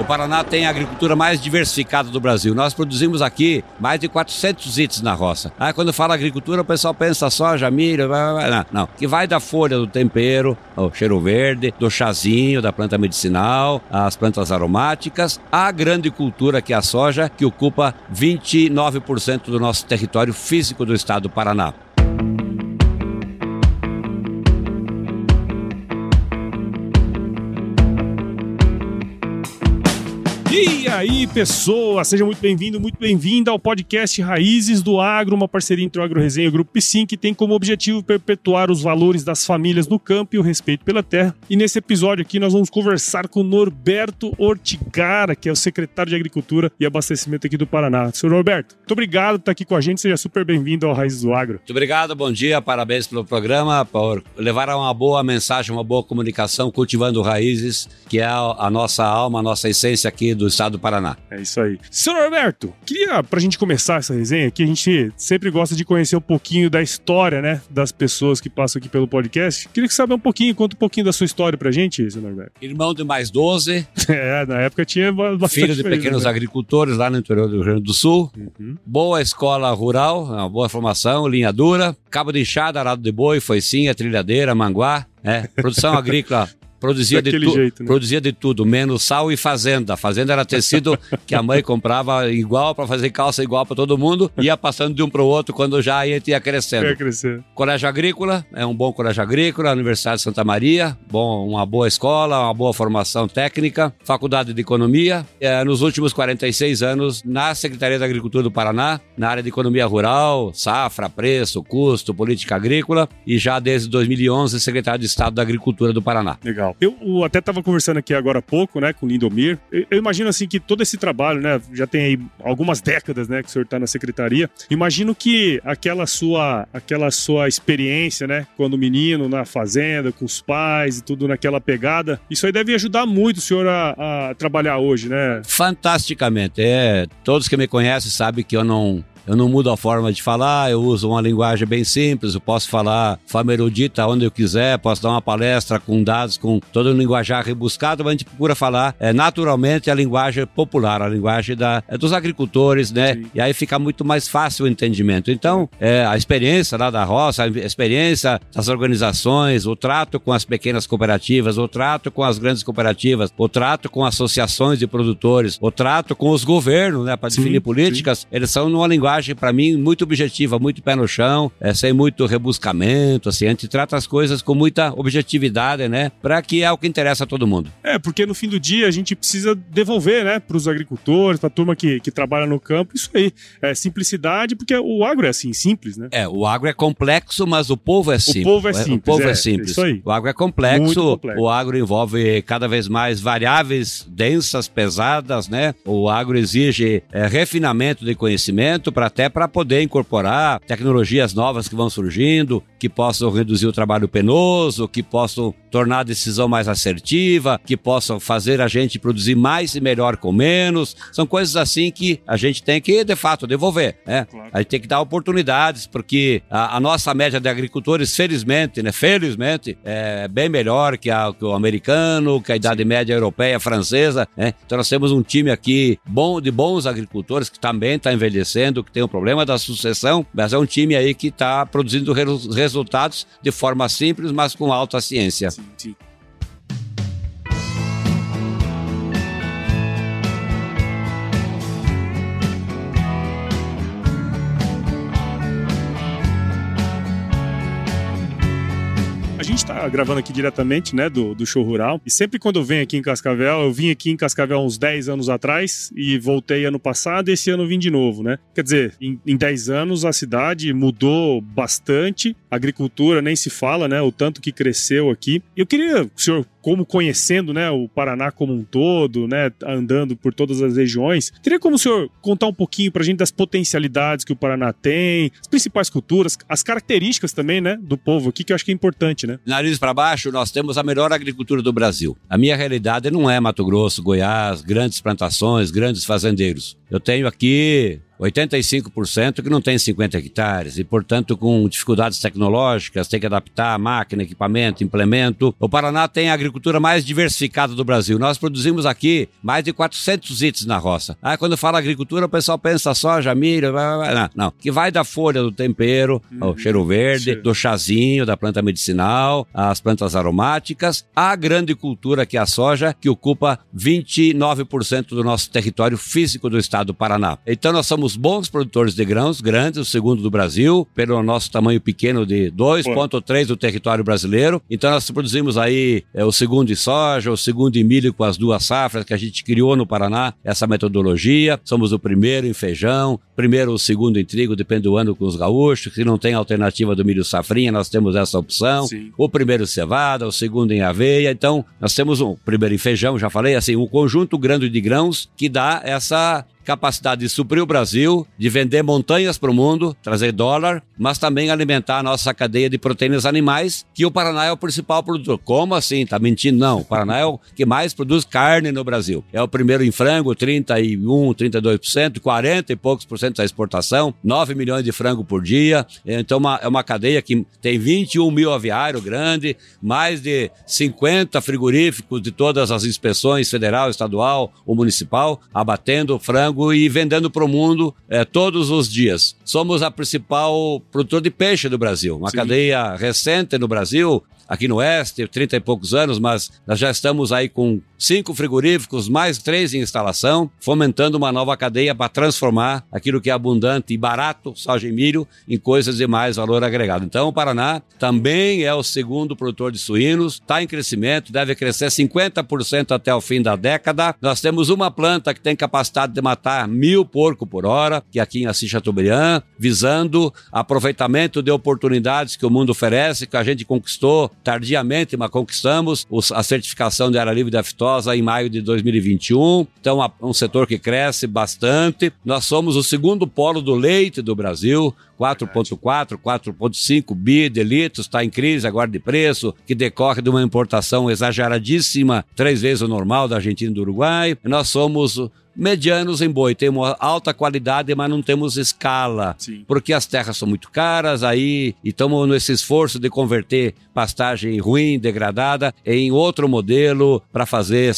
O Paraná tem a agricultura mais diversificada do Brasil. Nós produzimos aqui mais de 400 itens na roça. Aí quando fala agricultura, o pessoal pensa soja, milho, não, não. Que vai da folha do tempero, o cheiro verde, do chazinho, da planta medicinal, as plantas aromáticas, a grande cultura que é a soja, que ocupa 29% do nosso território físico do estado do Paraná. Aí, pessoa, seja muito bem-vindo, muito bem-vinda ao podcast Raízes do Agro, uma parceria entre o Agro Resenha e o Grupo P5, que tem como objetivo perpetuar os valores das famílias no campo e o respeito pela terra. E nesse episódio aqui nós vamos conversar com Norberto Ortigara, que é o secretário de Agricultura e Abastecimento aqui do Paraná. Senhor Norberto, muito obrigado por estar aqui com a gente, seja super bem-vindo ao Raízes do Agro. Muito obrigado, bom dia, parabéns pelo programa, por levar uma boa mensagem, uma boa comunicação, cultivando raízes, que é a nossa alma, a nossa essência aqui do estado do Paraná. É isso aí. Senhor Norberto, queria, pra gente começar essa resenha aqui, a gente sempre gosta de conhecer um pouquinho da história, né, das pessoas que passam aqui pelo podcast. Queria que saber um pouquinho, conta um pouquinho da sua história pra gente, senhor Norberto. Irmão de mais 12. é, na época tinha bastante Filho de pequenos né? agricultores lá no interior do Rio Grande do Sul. Uhum. Boa escola rural, uma boa formação, linha dura. Cabo de enxada, arado de boi, foicinha, trilhadeira, manguá. É, produção agrícola Produzia de, tu, jeito, né? produzia de tudo, menos sal e fazenda. Fazenda era tecido que a mãe comprava igual para fazer calça igual para todo mundo, ia passando de um para o outro quando já ia, ia crescendo. Ia crescer. Colégio Agrícola, é um bom colégio agrícola, Universidade de Santa Maria, bom, uma boa escola, uma boa formação técnica, Faculdade de Economia. É, nos últimos 46 anos, na Secretaria da Agricultura do Paraná, na área de Economia Rural, safra, preço, custo, política agrícola, e já desde 2011, secretário de Estado da Agricultura do Paraná. Legal legal. Eu até estava conversando aqui agora há pouco, né, com o Lindomir. Eu, eu, imagino assim que todo esse trabalho, né, já tem aí algumas décadas, né, que o senhor está na secretaria. Imagino que aquela sua, aquela sua experiência, né, quando menino na fazenda, com os pais e tudo naquela pegada, isso aí deve ajudar muito o senhor a, a trabalhar hoje, né? Fantasticamente. É, todos que me conhecem sabem que eu não eu não mudo a forma de falar, eu uso uma linguagem bem simples, eu posso falar forma erudita onde eu quiser, posso dar uma palestra com dados, com todo um linguajar rebuscado, mas a gente procura falar é, naturalmente a linguagem popular, a linguagem da, é, dos agricultores, né? Sim. E aí fica muito mais fácil o entendimento. Então, é, a experiência lá da roça, a experiência das organizações, o trato com as pequenas cooperativas, o trato com as grandes cooperativas, o trato com associações de produtores, o trato com os governos, né, para definir políticas, sim. eles são numa linguagem linguagem, para mim, muito objetiva, muito pé no chão, é, sem muito rebuscamento, assim, a gente trata as coisas com muita objetividade, né? Para que é o que interessa a todo mundo. É, porque no fim do dia a gente precisa devolver, né, para os agricultores, para a turma que, que trabalha no campo, isso aí. É simplicidade, porque o agro é assim, simples, né? É, o agro é complexo, mas o povo é simples. O povo é simples. O povo é, é simples. Isso aí. O agro é complexo, complexo, o agro envolve cada vez mais variáveis densas, pesadas, né? O agro exige é, refinamento de conhecimento para até para poder incorporar tecnologias novas que vão surgindo, que possam reduzir o trabalho penoso, que possam tornar a decisão mais assertiva, que possam fazer a gente produzir mais e melhor com menos. São coisas assim que a gente tem que, de fato, devolver. Né? Claro. A gente tem que dar oportunidades, porque a, a, nossa média de agricultores, felizmente, né? felizmente, é bem melhor que, a, que o americano, que a idade Sim. média europeia, francesa. Né? Então nós temos um time aqui bom de bons agricultores que também está envelhecendo, que tem o problema da sucessão, mas é um time aí que está produzindo resultados de forma simples, mas com alta ciência. Sim, sim. Gente está gravando aqui diretamente, né, do, do show rural. E sempre quando eu venho aqui em Cascavel, eu vim aqui em Cascavel uns 10 anos atrás e voltei ano passado e esse ano vim de novo, né? Quer dizer, em, em 10 anos a cidade mudou bastante, a agricultura nem se fala, né, o tanto que cresceu aqui. Eu queria senhor como conhecendo né, o Paraná como um todo, né, andando por todas as regiões. Teria como o senhor contar um pouquinho para a gente das potencialidades que o Paraná tem, as principais culturas, as características também né, do povo aqui, que eu acho que é importante, né? Nariz para baixo, nós temos a melhor agricultura do Brasil. A minha realidade não é Mato Grosso, Goiás, grandes plantações, grandes fazendeiros. Eu tenho aqui 85% que não tem 50 hectares e, portanto, com dificuldades tecnológicas, tem que adaptar máquina, equipamento, implemento. O Paraná tem a agricultura mais diversificada do Brasil. Nós produzimos aqui mais de 400 itens na roça. Ah, quando fala agricultura, o pessoal pensa soja, milho, não, não. Que vai da folha do tempero, uhum. o cheiro verde, cheiro. do chazinho, da planta medicinal, as plantas aromáticas, a grande cultura que é a soja, que ocupa 29% do nosso território físico do estado do Paraná. Então nós somos bons produtores de grãos, grandes, o segundo do Brasil, pelo nosso tamanho pequeno de 2,3 do território brasileiro. Então nós produzimos aí é, o segundo em soja, o segundo em milho com as duas safras que a gente criou no Paraná, essa metodologia. Somos o primeiro em feijão, primeiro ou segundo em trigo, depende do ano com os gaúchos. Se não tem alternativa do milho safrinha, nós temos essa opção. Sim. O primeiro cevada, o segundo em aveia. Então nós temos um primeiro em feijão, já falei, assim, um conjunto grande de grãos que dá essa capacidade de suprir o Brasil, de vender montanhas para o mundo, trazer dólar, mas também alimentar a nossa cadeia de proteínas animais, que o Paraná é o principal produtor. Como assim? Tá mentindo? Não. O Paraná é o que mais produz carne no Brasil. É o primeiro em frango, 31, 32%, 40 e poucos por cento da exportação, 9 milhões de frango por dia. Então uma, é uma cadeia que tem 21 mil aviários grande, mais de 50 frigoríficos de todas as inspeções federal, estadual ou municipal, abatendo frango e vendendo para o mundo é, todos os dias. Somos a principal produtor de peixe do Brasil, uma Sim. cadeia recente no Brasil, aqui no Oeste, 30 e poucos anos, mas nós já estamos aí com cinco frigoríficos, mais três em instalação, fomentando uma nova cadeia para transformar aquilo que é abundante e barato, soja e milho, em coisas de mais valor agregado. Então, o Paraná também é o segundo produtor de suínos, está em crescimento, deve crescer 50% até o fim da década. Nós temos uma planta que tem capacidade de matar mil porcos por hora, que é aqui em Assis Chateaubriand, visando aproveitamento de oportunidades que o mundo oferece, que a gente conquistou tardiamente, mas conquistamos a certificação de área livre de aftosa em maio de 2021. Então, um setor que cresce bastante. Nós somos o segundo polo do leite do Brasil, 4,4, 4,5 bi de litros, está em crise agora de preço, que decorre de uma importação exageradíssima, três vezes o normal da Argentina e do Uruguai. Nós somos medianos em boi. Temos alta qualidade, mas não temos escala. Sim. Porque as terras são muito caras, aí estamos nesse esforço de converter pastagem ruim, degradada, em outro modelo para fazer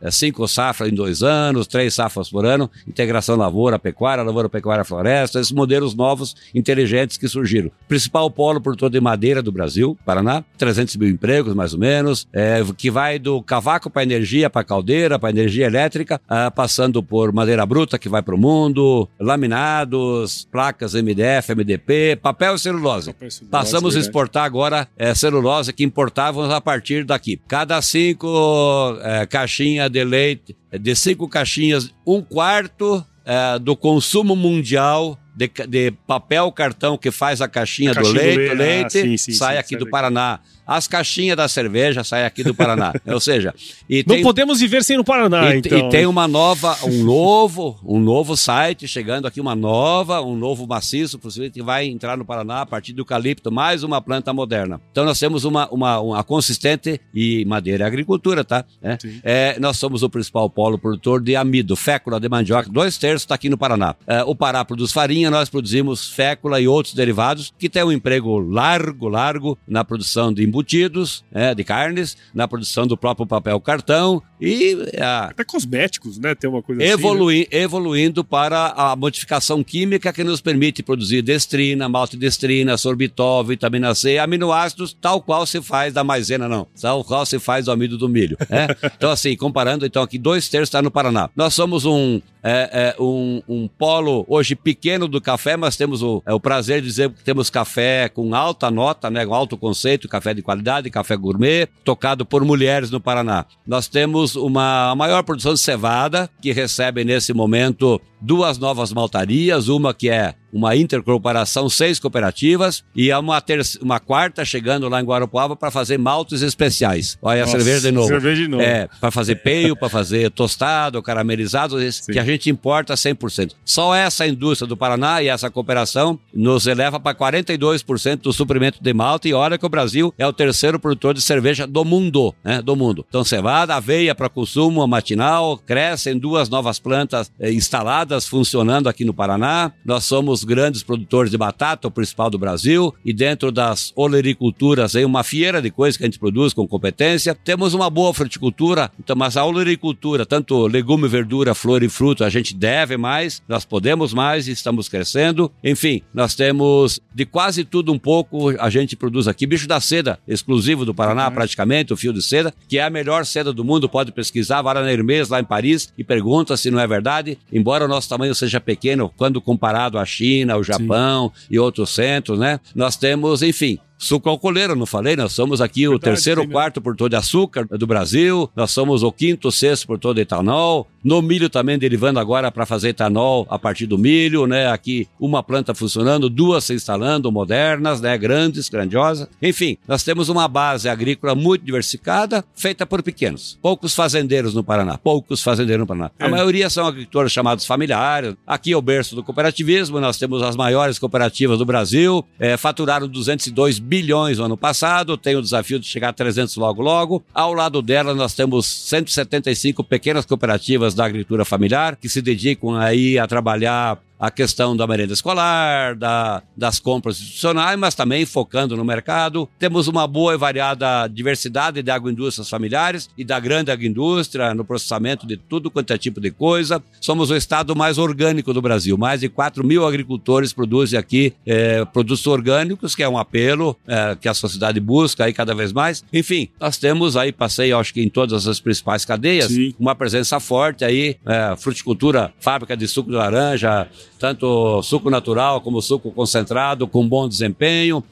é, cinco safras em dois anos, três safras por ano, integração lavoura-pecuária, lavoura-pecuária-floresta, esses modelos novos, inteligentes que surgiram. Principal polo produtor de madeira do Brasil, Paraná, 300 mil empregos mais ou menos, é, que vai do cavaco para energia, para caldeira, para energia elétrica, é, passando por madeira bruta que vai para o mundo, laminados, placas MDF, MDP, papel e celulose. Papel e celulose Passamos a exportar agora é, celulose que importávamos a partir daqui. Cada cinco é, caixinhas de leite, de cinco caixinhas, um quarto é, do consumo mundial de, de, papel cartão que faz a caixinha, a caixinha do leite, do leite, ah, sim, sim, sai sim, aqui do Paraná as caixinhas da cerveja saem aqui do Paraná. Ou seja, e não podemos viver sem o Paraná, e, então. E tem uma nova, um novo, um novo site chegando aqui, uma nova, um novo maciço que vai entrar no Paraná a partir do eucalipto, mais uma planta moderna. Então nós temos uma, uma, uma consistente e madeira e agricultura, tá? É, é, nós somos o principal polo produtor de amido, fécula de mandioca, dois terços está aqui no Paraná. É, o Pará produz farinha, nós produzimos fécula e outros derivados que tem um emprego largo, largo na produção de embutidos né, de carnes, na produção do próprio papel cartão e... A, Até cosméticos, né? Tem uma coisa evolui, assim, né? Evoluindo para a modificação química que nos permite produzir destrina, maltodestrina, sorbitol, vitamina C, aminoácidos, tal qual se faz da maisena, não. Tal qual se faz do amido do milho. Né? então, assim, comparando, então aqui dois terços está no Paraná. Nós somos um, é, é, um, um, polo hoje pequeno do café, mas temos o, é, o prazer de dizer que temos café com alta nota, né, com alto conceito, café de qualidade, café gourmet, tocado por mulheres no Paraná. Nós temos uma maior produção de cevada, que recebe nesse momento duas novas maltarias, uma que é uma intercooperação, seis cooperativas e uma, uma quarta chegando lá em Guarapuava para fazer maltes especiais. Olha Nossa, a cerveja de novo. Cerveja de novo. É, para fazer peio, para fazer tostado, caramelizado, que a gente importa 100%. Só essa indústria do Paraná e essa cooperação nos eleva para 42% do suprimento de malte e olha que o Brasil é o terceiro produtor de cerveja do mundo, né? Do mundo. Então, cevada, aveia para consumo matinal, crescem duas novas plantas eh, instaladas, funcionando aqui no Paraná. Nós somos grandes produtores de batata, o principal do Brasil, e dentro das olericulturas, aí uma feira de coisas que a gente produz com competência. Temos uma boa fruticultura, então, mas a olericultura, tanto legume, verdura, flor e fruto, a gente deve mais, nós podemos mais e estamos crescendo. Enfim, nós temos de quase tudo um pouco, a gente produz aqui bicho da seda, exclusivo do Paraná, uhum. praticamente, o fio de seda, que é a melhor seda do mundo, pode pesquisar, vara na Hermes, lá em Paris, e pergunta se não é verdade. Embora o nosso tamanho seja pequeno, quando comparado à China, ao Japão Sim. e outros centros, né? Nós temos, enfim, Suco alcooleiro, não falei? Nós somos aqui o Verdade, terceiro ou quarto por todo de açúcar do Brasil, nós somos o quinto, sexto por todo etanol. No milho também derivando agora para fazer etanol a partir do milho, né? Aqui uma planta funcionando, duas se instalando, modernas, né? Grandes, grandiosas. Enfim, nós temos uma base agrícola muito diversificada, feita por pequenos. Poucos fazendeiros no Paraná, poucos fazendeiros no Paraná. É. A maioria são agricultores chamados familiares. Aqui é o berço do cooperativismo, nós temos as maiores cooperativas do Brasil, é, faturaram 202 bilhões no ano passado, tem o desafio de chegar a 300 logo logo. Ao lado dela nós temos 175 pequenas cooperativas da agricultura familiar que se dedicam aí a trabalhar a questão da merenda escolar, da, das compras institucionais, mas também focando no mercado. Temos uma boa e variada diversidade de agroindústrias familiares e da grande agroindústria no processamento de tudo quanto é tipo de coisa. Somos o estado mais orgânico do Brasil. Mais de 4 mil agricultores produzem aqui é, produtos orgânicos, que é um apelo é, que a sociedade busca aí cada vez mais. Enfim, nós temos aí, passei acho que em todas as principais cadeias, Sim. uma presença forte aí, é, fruticultura, fábrica de suco de laranja, tanto suco natural como suco concentrado, com bom desempenho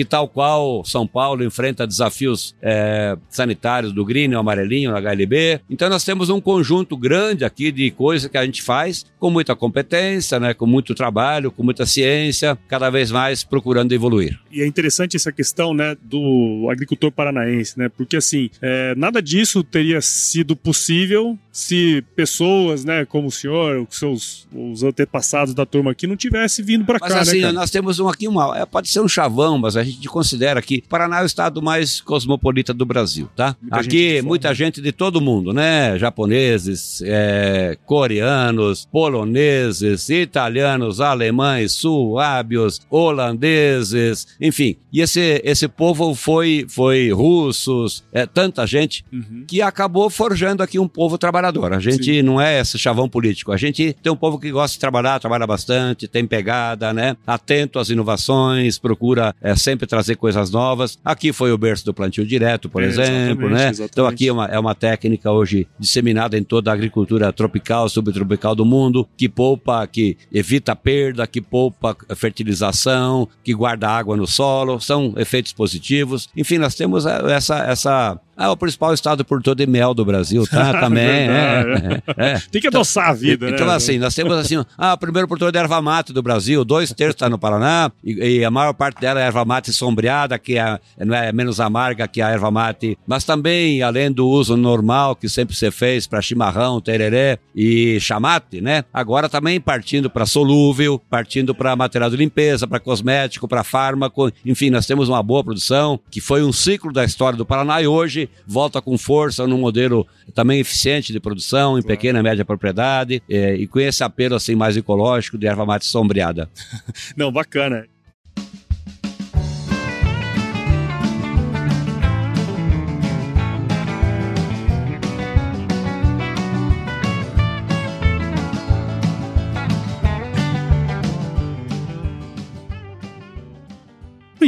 que tal qual São Paulo enfrenta desafios é, sanitários do Green, o amarelinho, na HLB. Então nós temos um conjunto grande aqui de coisas que a gente faz com muita competência, né, com muito trabalho, com muita ciência, cada vez mais procurando evoluir. E é interessante essa questão, né, do agricultor paranaense, né, porque assim, é, nada disso teria sido possível se pessoas, né, como o senhor, os seus os antepassados da turma aqui não tivesse vindo para cá, Mas assim, né, nós temos um, aqui uma, é, pode ser um chavão, mas a gente considera que Paraná é o estado mais cosmopolita do Brasil, tá? Muita Aqui, gente muita gente de todo mundo, né? Japoneses, é, coreanos, poloneses, italianos, alemães, suábios, holandeses, enfim. E esse, esse povo foi, foi russos, é, tanta gente, uhum. que acabou forjando aqui um povo trabalhador. A gente Sim. não é esse chavão político. A gente tem um povo que gosta de trabalhar, trabalha bastante, tem pegada, né? Atento às inovações, procura é, sempre trazer coisas novas. Aqui foi o berço do plantio direto, por é, exemplo, né? Exatamente. Então aqui é uma, é uma técnica hoje disseminada em toda a agricultura tropical, subtropical do mundo, que poupa, que evita perda, que poupa fertilização, que guarda água no solo, são efeitos positivos. Enfim, nós temos essa, essa é o principal estado produtor de mel do Brasil, tá? Também. é, é, é. Tem que adoçar a vida, então, né? Então, assim, nós temos assim, ah, o primeiro produtor de erva mate do Brasil, dois terços está no Paraná, e, e, a maior parte dela é erva mate sombreada, que é, não é menos amarga que a erva mate, mas também, além do uso normal que sempre se fez para chimarrão, tereré e chamate, né? Agora também partindo para solúvel, partindo para material de limpeza, para cosmético, para fármaco, enfim, nós temos uma boa produção, que foi um ciclo da história do Paraná e hoje volta com força num modelo também eficiente de produção, em pequena e média propriedade, é, e com esse apelo assim mais ecológico de erva mate sombreada. Não, bacana.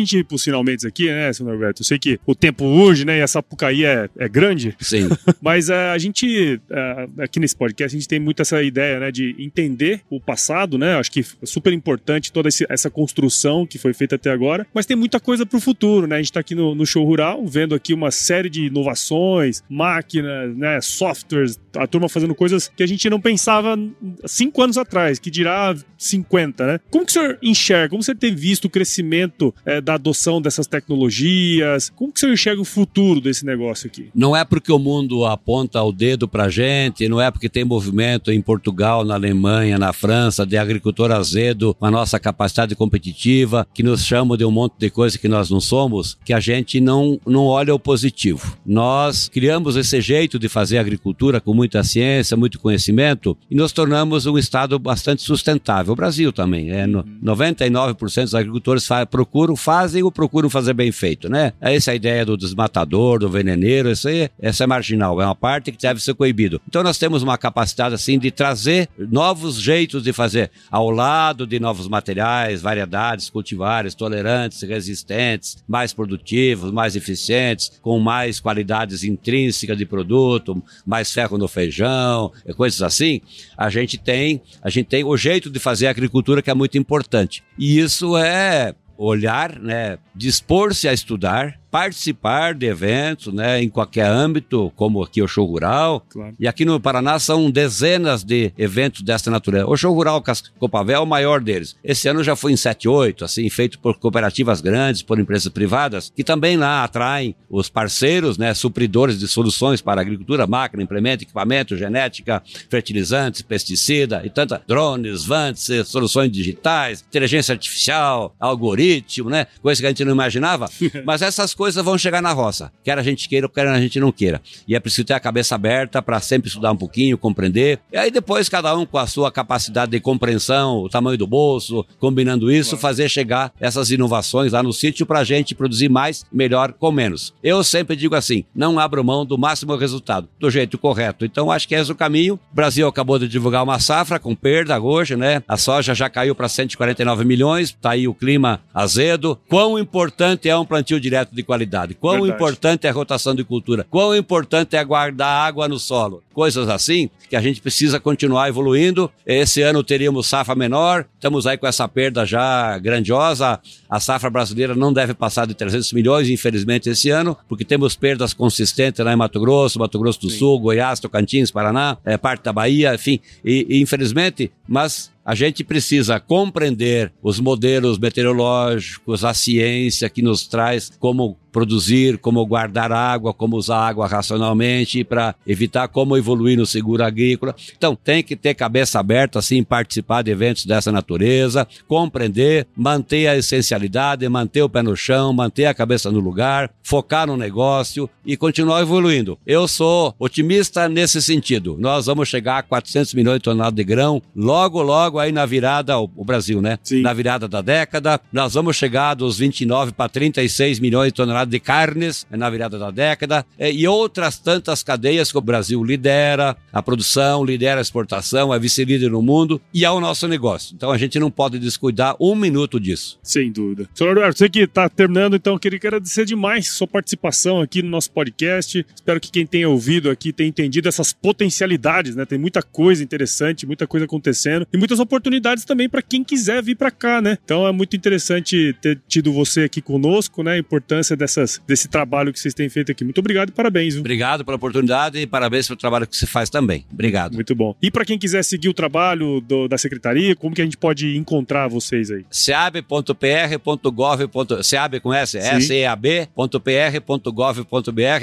Gente ir pros finalmente aqui, né, senhor Norberto? Eu sei que o tempo urge, né? E a Sapucaí é, é grande. Sim. Mas uh, a gente, uh, aqui nesse podcast, a gente tem muito essa ideia, né, de entender o passado, né? Acho que é super importante toda esse, essa construção que foi feita até agora. Mas tem muita coisa pro futuro, né? A gente tá aqui no, no show rural, vendo aqui uma série de inovações, máquinas, né, softwares, a turma fazendo coisas que a gente não pensava cinco anos atrás, que dirá 50, né? Como que o senhor enxerga? Como você tem visto o crescimento é, da adoção dessas tecnologias? Como que senhor enxerga o futuro desse negócio aqui? Não é porque o mundo aponta o dedo pra gente, não é porque tem movimento em Portugal, na Alemanha, na França, de agricultor azedo, com a nossa capacidade competitiva, que nos chamam de um monte de coisa que nós não somos, que a gente não, não olha o positivo. Nós criamos esse jeito de fazer agricultura com muita ciência, muito conhecimento, e nos tornamos um estado bastante sustentável. O Brasil também, é no, 99% uhum. dos agricultores fa procuram, fazem ou procuram fazer bem feito, né? Essa é a ideia do desmatador, do veneneiro, isso aí, essa é marginal, é uma parte que deve ser coibido. Então nós temos uma capacidade assim de trazer novos jeitos de fazer, ao lado de novos materiais, variedades cultivares, tolerantes, resistentes, mais produtivos, mais eficientes, com mais qualidades intrínsecas de produto, mais ferro no feijão, coisas assim, a gente tem, a gente tem o jeito de fazer agricultura que é muito importante. E isso é olhar, né, dispor-se a estudar, participar de eventos, né, em qualquer âmbito, como aqui o Show Rural. Claro. E aqui no Paraná são dezenas de eventos dessa natureza. O Show Rural Copavel é o maior deles. Esse ano já foi em 7, 8, assim, feito por cooperativas grandes, por empresas privadas, que também lá atraem os parceiros, né, supridores de soluções para a agricultura, máquina, implemento, equipamento, genética, fertilizantes, pesticida e tantas drones, vantes, soluções digitais, inteligência artificial, algoritmo, né, coisas que a gente não imaginava. Mas essas coisas vão chegar na roça, quer a gente queira ou quer a gente não queira. E é preciso ter a cabeça aberta para sempre estudar um pouquinho, compreender. E aí depois cada um com a sua capacidade de compreensão, o tamanho do bolso, combinando isso, fazer chegar essas inovações lá no sítio para a gente produzir mais, melhor, com menos. Eu sempre digo assim, não abro mão do máximo resultado, do jeito correto. Então acho que é esse o caminho. O Brasil acabou de divulgar uma safra com perda hoje, né? A soja já caiu para 149 milhões, tá aí o clima azedo. Quão importante é um plantio direto de qualidade. Quão Verdade. importante é a rotação de cultura. Quão importante é guardar água no solo. Coisas assim que a gente precisa continuar evoluindo. Esse ano teríamos safra menor, estamos aí com essa perda já grandiosa. A safra brasileira não deve passar de 300 milhões, infelizmente, esse ano, porque temos perdas consistentes lá em Mato Grosso, Mato Grosso do Sim. Sul, Goiás, Tocantins, Paraná, é, parte da Bahia, enfim. E, e infelizmente, mas a gente precisa compreender os modelos meteorológicos, a ciência que nos traz como produzir, como guardar água, como usar água racionalmente para evitar como evoluir no seguro agrícola. Então, tem que ter cabeça aberta, assim, participar de eventos dessa natureza, compreender, manter a essencialidade, manter o pé no chão, manter a cabeça no lugar, focar no negócio e continuar evoluindo. Eu sou otimista nesse sentido. Nós vamos chegar a 400 milhões de toneladas de grão logo, logo aí na virada, o Brasil, né? Sim. Na virada da década, nós vamos chegar dos 29 para 36 milhões de toneladas de carnes na virada da década é, e outras tantas cadeias que o Brasil lidera a produção, lidera a exportação, é vice-líder no mundo e é o nosso negócio. Então a gente não pode descuidar um minuto disso. Sem dúvida. Senhor Eduardo, você que está terminando, então queria agradecer demais sua participação aqui no nosso podcast. Espero que quem tenha ouvido aqui tenha entendido essas potencialidades, né? Tem muita coisa interessante, muita coisa acontecendo e muitas oportunidades também para quem quiser vir para cá, né? Então é muito interessante ter tido você aqui conosco, né? A importância dessa dessas, desse trabalho que vocês têm feito aqui. Muito obrigado e parabéns. Viu? Obrigado pela oportunidade e parabéns pelo trabalho que você faz também. Obrigado. Muito bom. E para quem quiser seguir o trabalho do, da secretaria, como que a gente pode encontrar vocês aí? seab.pr.gov. Seab com S? seab.pr.gov.br.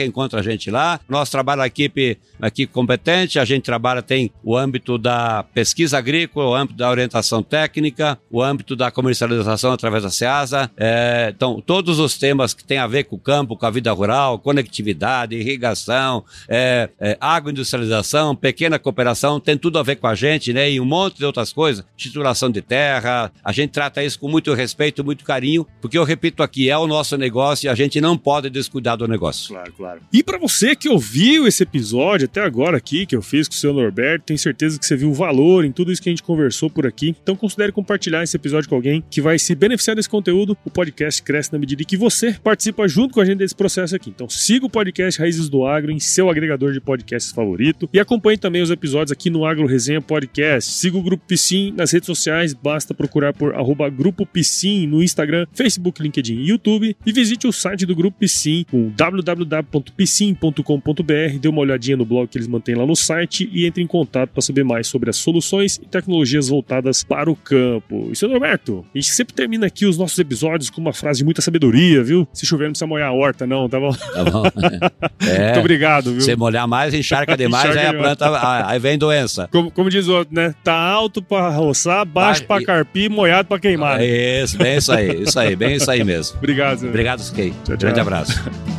Encontra a gente lá. Nosso trabalho, a equipe aqui competente, a gente trabalha, tem o âmbito da pesquisa agrícola, o âmbito da orientação técnica, o âmbito da comercialização através da SEASA. É, então, todos os temas que têm a ver ver com o campo, com a vida rural, conectividade, irrigação, é, é, agroindustrialização, pequena cooperação, tem tudo a ver com a gente, né? E um monte de outras coisas, titulação de terra, a gente trata isso com muito respeito, muito carinho, porque eu repito aqui, é o nosso negócio e a gente não pode descuidar do negócio. Claro, claro. E para você que ouviu esse episódio até agora aqui, que eu fiz com o seu Norberto, tenho certeza que você viu o valor em tudo isso que a gente conversou por aqui. Então considere compartilhar esse episódio com alguém que vai se beneficiar desse conteúdo. O podcast cresce na medida que você participa junto com a gente desse processo aqui. Então siga o podcast Raízes do Agro em seu agregador de podcasts favorito e acompanhe também os episódios aqui no Agro Resenha Podcast. Siga o Grupo Piscin nas redes sociais, basta procurar por arroba Grupo Piscin no Instagram, Facebook, LinkedIn e YouTube e visite o site do Grupo Piscin com www.piscin.com.br, dê uma olhadinha no blog que eles mantêm lá no site e entre em contato para saber mais sobre as soluções e tecnologias voltadas para o campo. E seu Norberto, a gente sempre termina aqui os nossos episódios com uma frase de muita sabedoria, viu? Se chover precisa molhar a horta não, tá bom? Tá bom. É. Muito obrigado, viu? Se molhar mais, encharca demais, encharca aí a planta, aí vem doença. Como, como diz o outro, né? Tá alto para roçar, baixo para carpir, molhado para queimar. É isso, bem isso aí, isso aí, bem isso aí mesmo. Obrigado. Senhor. Obrigado, Skate. Grande abraço.